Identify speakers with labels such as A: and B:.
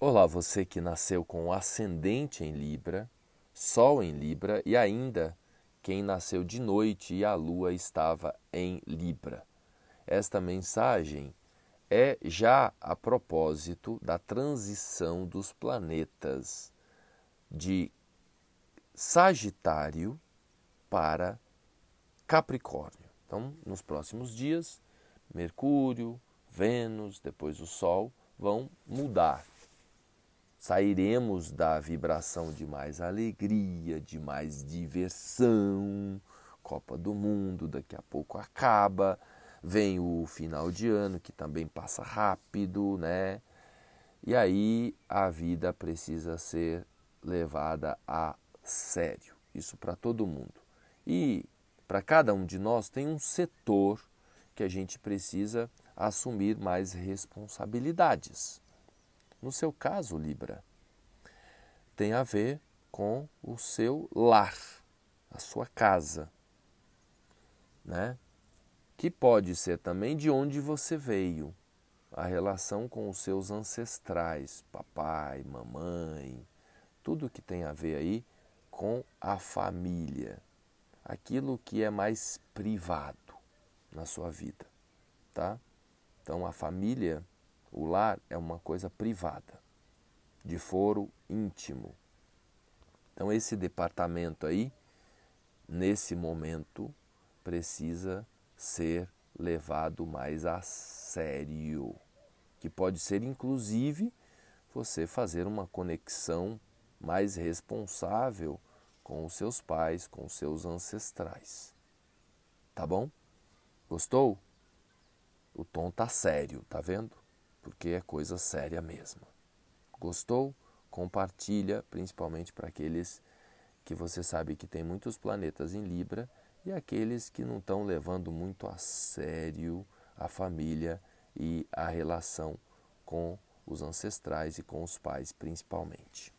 A: Olá, você que nasceu com ascendente em Libra, Sol em Libra e ainda quem nasceu de noite e a lua estava em Libra. Esta mensagem é já a propósito da transição dos planetas de Sagitário para Capricórnio. Então, nos próximos dias, Mercúrio, Vênus, depois o Sol vão mudar sairemos da vibração de mais alegria, de mais diversão. Copa do Mundo daqui a pouco acaba, vem o final de ano que também passa rápido, né? E aí a vida precisa ser levada a sério. Isso para todo mundo. E para cada um de nós tem um setor que a gente precisa assumir mais responsabilidades. No seu caso, Libra, tem a ver com o seu lar, a sua casa, né? Que pode ser também de onde você veio, a relação com os seus ancestrais, papai, mamãe, tudo que tem a ver aí com a família, aquilo que é mais privado na sua vida, tá? Então a família o lar é uma coisa privada, de foro íntimo. Então, esse departamento aí, nesse momento, precisa ser levado mais a sério. Que pode ser, inclusive, você fazer uma conexão mais responsável com os seus pais, com os seus ancestrais. Tá bom? Gostou? O tom tá sério, tá vendo? Porque é coisa séria mesmo. Gostou? Compartilha, principalmente para aqueles que você sabe que tem muitos planetas em Libra e aqueles que não estão levando muito a sério a família e a relação com os ancestrais e com os pais, principalmente.